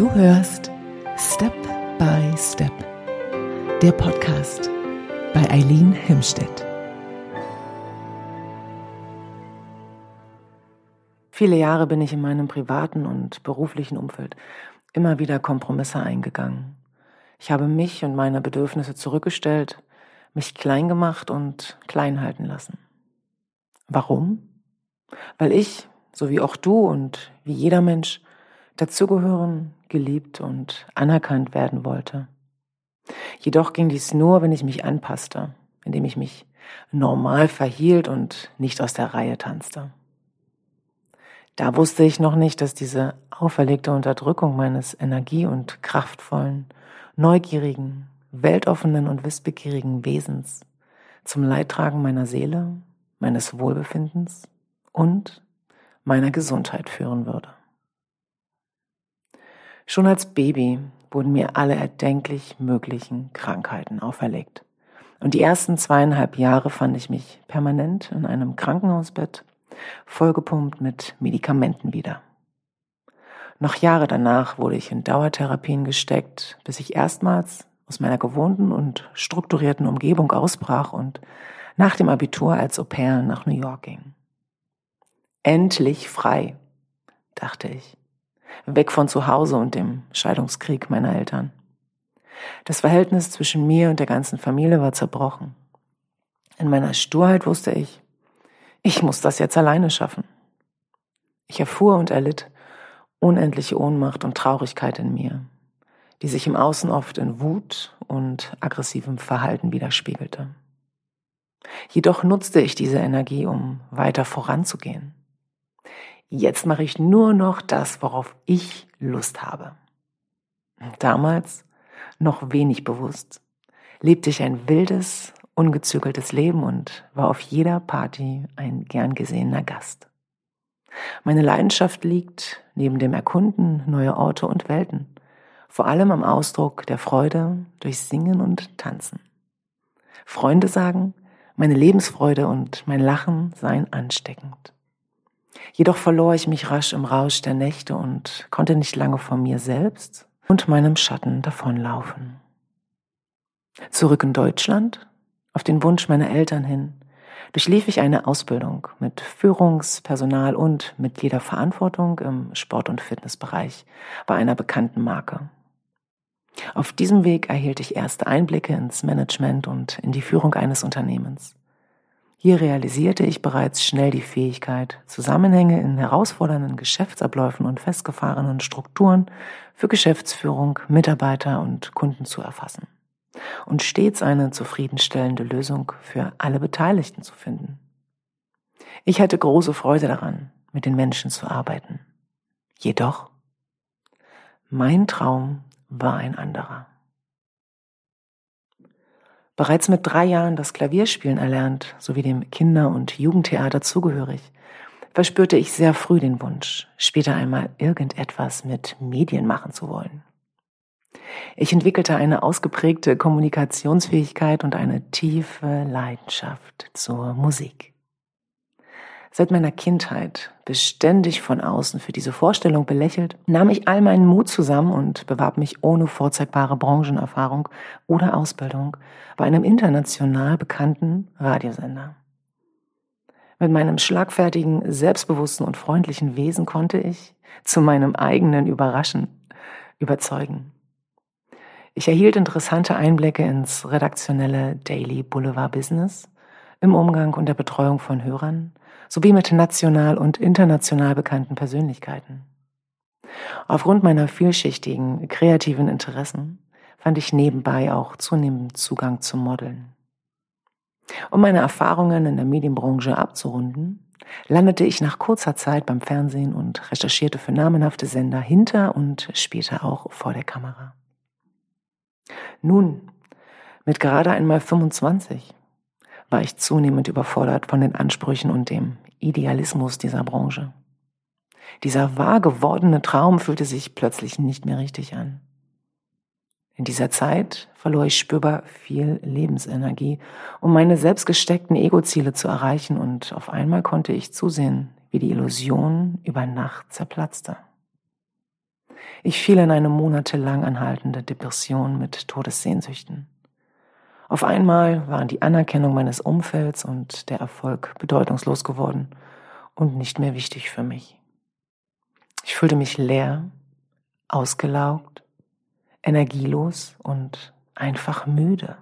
Du hörst Step by Step, der Podcast bei Eileen Himstedt. Viele Jahre bin ich in meinem privaten und beruflichen Umfeld immer wieder Kompromisse eingegangen. Ich habe mich und meine Bedürfnisse zurückgestellt, mich klein gemacht und klein halten lassen. Warum? Weil ich, so wie auch du und wie jeder Mensch, dazugehören, geliebt und anerkannt werden wollte. Jedoch ging dies nur, wenn ich mich anpasste, indem ich mich normal verhielt und nicht aus der Reihe tanzte. Da wusste ich noch nicht, dass diese auferlegte Unterdrückung meines energie- und kraftvollen, neugierigen, weltoffenen und wissbegierigen Wesens zum Leidtragen meiner Seele, meines Wohlbefindens und meiner Gesundheit führen würde. Schon als Baby wurden mir alle erdenklich möglichen Krankheiten auferlegt. Und die ersten zweieinhalb Jahre fand ich mich permanent in einem Krankenhausbett, vollgepumpt mit Medikamenten wieder. Noch Jahre danach wurde ich in Dauertherapien gesteckt, bis ich erstmals aus meiner gewohnten und strukturierten Umgebung ausbrach und nach dem Abitur als Au pair nach New York ging. Endlich frei, dachte ich. Weg von zu Hause und dem Scheidungskrieg meiner Eltern. Das Verhältnis zwischen mir und der ganzen Familie war zerbrochen. In meiner Sturheit wusste ich, ich muss das jetzt alleine schaffen. Ich erfuhr und erlitt unendliche Ohnmacht und Traurigkeit in mir, die sich im Außen oft in Wut und aggressivem Verhalten widerspiegelte. Jedoch nutzte ich diese Energie, um weiter voranzugehen. Jetzt mache ich nur noch das, worauf ich Lust habe. Damals, noch wenig bewusst, lebte ich ein wildes, ungezügeltes Leben und war auf jeder Party ein gern gesehener Gast. Meine Leidenschaft liegt neben dem Erkunden neuer Orte und Welten, vor allem am Ausdruck der Freude durch Singen und Tanzen. Freunde sagen, meine Lebensfreude und mein Lachen seien ansteckend. Jedoch verlor ich mich rasch im Rausch der Nächte und konnte nicht lange vor mir selbst und meinem Schatten davonlaufen. Zurück in Deutschland, auf den Wunsch meiner Eltern hin, durchlief ich eine Ausbildung mit Führungs-, Personal- und Mitgliederverantwortung im Sport- und Fitnessbereich bei einer bekannten Marke. Auf diesem Weg erhielt ich erste Einblicke ins Management und in die Führung eines Unternehmens. Hier realisierte ich bereits schnell die Fähigkeit, Zusammenhänge in herausfordernden Geschäftsabläufen und festgefahrenen Strukturen für Geschäftsführung, Mitarbeiter und Kunden zu erfassen und stets eine zufriedenstellende Lösung für alle Beteiligten zu finden. Ich hatte große Freude daran, mit den Menschen zu arbeiten. Jedoch, mein Traum war ein anderer. Bereits mit drei Jahren das Klavierspielen erlernt, sowie dem Kinder- und Jugendtheater zugehörig, verspürte ich sehr früh den Wunsch, später einmal irgendetwas mit Medien machen zu wollen. Ich entwickelte eine ausgeprägte Kommunikationsfähigkeit und eine tiefe Leidenschaft zur Musik. Seit meiner Kindheit, beständig von außen für diese Vorstellung belächelt, nahm ich all meinen Mut zusammen und bewarb mich ohne vorzeigbare Branchenerfahrung oder Ausbildung bei einem international bekannten Radiosender. Mit meinem schlagfertigen, selbstbewussten und freundlichen Wesen konnte ich, zu meinem eigenen Überraschen, überzeugen. Ich erhielt interessante Einblicke ins redaktionelle Daily Boulevard Business, im Umgang und der Betreuung von Hörern sowie mit national und international bekannten Persönlichkeiten. Aufgrund meiner vielschichtigen, kreativen Interessen fand ich nebenbei auch zunehmend Zugang zum Modeln. Um meine Erfahrungen in der Medienbranche abzurunden, landete ich nach kurzer Zeit beim Fernsehen und recherchierte für namenhafte Sender hinter und später auch vor der Kamera. Nun, mit gerade einmal 25 war ich zunehmend überfordert von den Ansprüchen und dem Idealismus dieser Branche. Dieser wahr gewordene Traum fühlte sich plötzlich nicht mehr richtig an. In dieser Zeit verlor ich spürbar viel Lebensenergie, um meine selbstgesteckten Ego-Ziele zu erreichen und auf einmal konnte ich zusehen, wie die Illusion über Nacht zerplatzte. Ich fiel in eine monatelang anhaltende Depression mit Todessehnsüchten. Auf einmal waren die Anerkennung meines Umfelds und der Erfolg bedeutungslos geworden und nicht mehr wichtig für mich. Ich fühlte mich leer, ausgelaugt, energielos und einfach müde.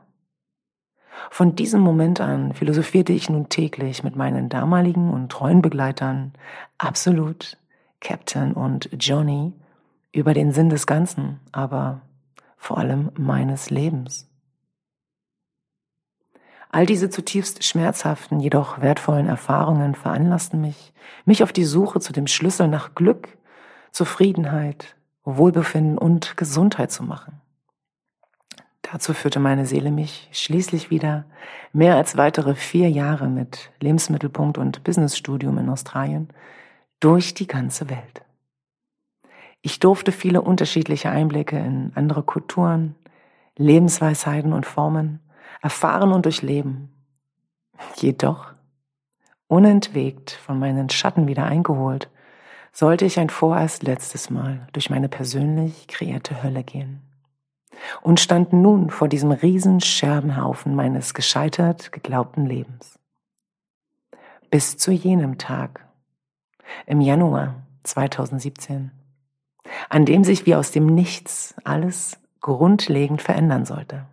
Von diesem Moment an philosophierte ich nun täglich mit meinen damaligen und treuen Begleitern Absolut, Captain und Johnny über den Sinn des Ganzen, aber vor allem meines Lebens. All diese zutiefst schmerzhaften, jedoch wertvollen Erfahrungen veranlassten mich, mich auf die Suche zu dem Schlüssel nach Glück, Zufriedenheit, Wohlbefinden und Gesundheit zu machen. Dazu führte meine Seele mich schließlich wieder mehr als weitere vier Jahre mit Lebensmittelpunkt und Businessstudium in Australien durch die ganze Welt. Ich durfte viele unterschiedliche Einblicke in andere Kulturen, Lebensweisheiten und Formen erfahren und durchleben. Jedoch, unentwegt von meinen Schatten wieder eingeholt, sollte ich ein vorerst letztes Mal durch meine persönlich kreierte Hölle gehen und stand nun vor diesem riesen Scherbenhaufen meines gescheitert geglaubten Lebens. Bis zu jenem Tag, im Januar 2017, an dem sich wie aus dem Nichts alles grundlegend verändern sollte.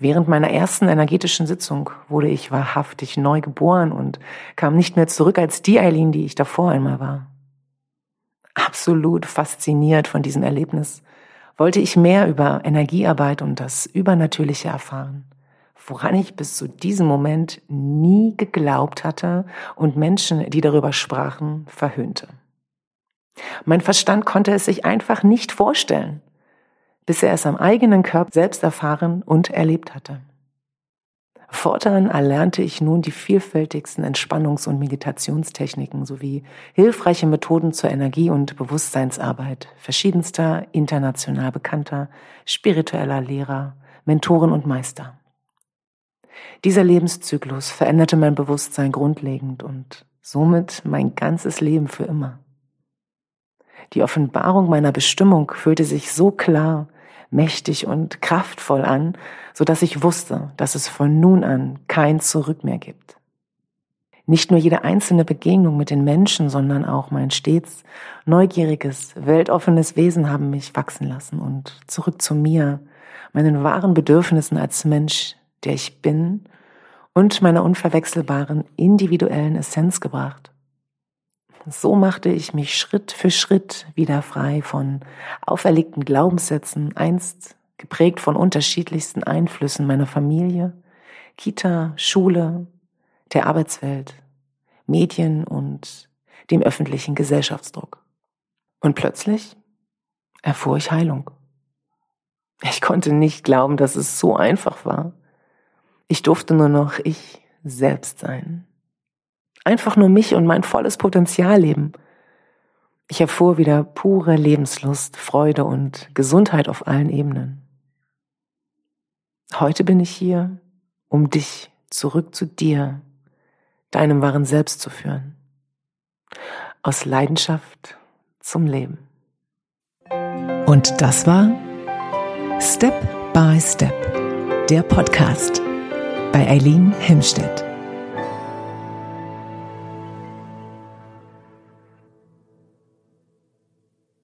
Während meiner ersten energetischen Sitzung wurde ich wahrhaftig neu geboren und kam nicht mehr zurück als die Eileen, die ich davor einmal war. Absolut fasziniert von diesem Erlebnis wollte ich mehr über Energiearbeit und das Übernatürliche erfahren, woran ich bis zu diesem Moment nie geglaubt hatte und Menschen, die darüber sprachen, verhöhnte. Mein Verstand konnte es sich einfach nicht vorstellen bis er es am eigenen Körper selbst erfahren und erlebt hatte. Fortan erlernte ich nun die vielfältigsten Entspannungs- und Meditationstechniken sowie hilfreiche Methoden zur Energie- und Bewusstseinsarbeit verschiedenster international bekannter spiritueller Lehrer, Mentoren und Meister. Dieser Lebenszyklus veränderte mein Bewusstsein grundlegend und somit mein ganzes Leben für immer. Die Offenbarung meiner Bestimmung fühlte sich so klar, mächtig und kraftvoll an, so dass ich wusste, dass es von nun an kein Zurück mehr gibt. Nicht nur jede einzelne Begegnung mit den Menschen, sondern auch mein stets neugieriges, weltoffenes Wesen haben mich wachsen lassen und zurück zu mir, meinen wahren Bedürfnissen als Mensch, der ich bin, und meiner unverwechselbaren individuellen Essenz gebracht. So machte ich mich Schritt für Schritt wieder frei von auferlegten Glaubenssätzen, einst geprägt von unterschiedlichsten Einflüssen meiner Familie, Kita, Schule, der Arbeitswelt, Medien und dem öffentlichen Gesellschaftsdruck. Und plötzlich erfuhr ich Heilung. Ich konnte nicht glauben, dass es so einfach war. Ich durfte nur noch ich selbst sein einfach nur mich und mein volles Potenzial leben. Ich erfuhr wieder pure Lebenslust, Freude und Gesundheit auf allen Ebenen. Heute bin ich hier, um dich zurück zu dir, deinem wahren Selbst zu führen. Aus Leidenschaft zum Leben. Und das war Step by Step, der Podcast bei Eileen Himstedt.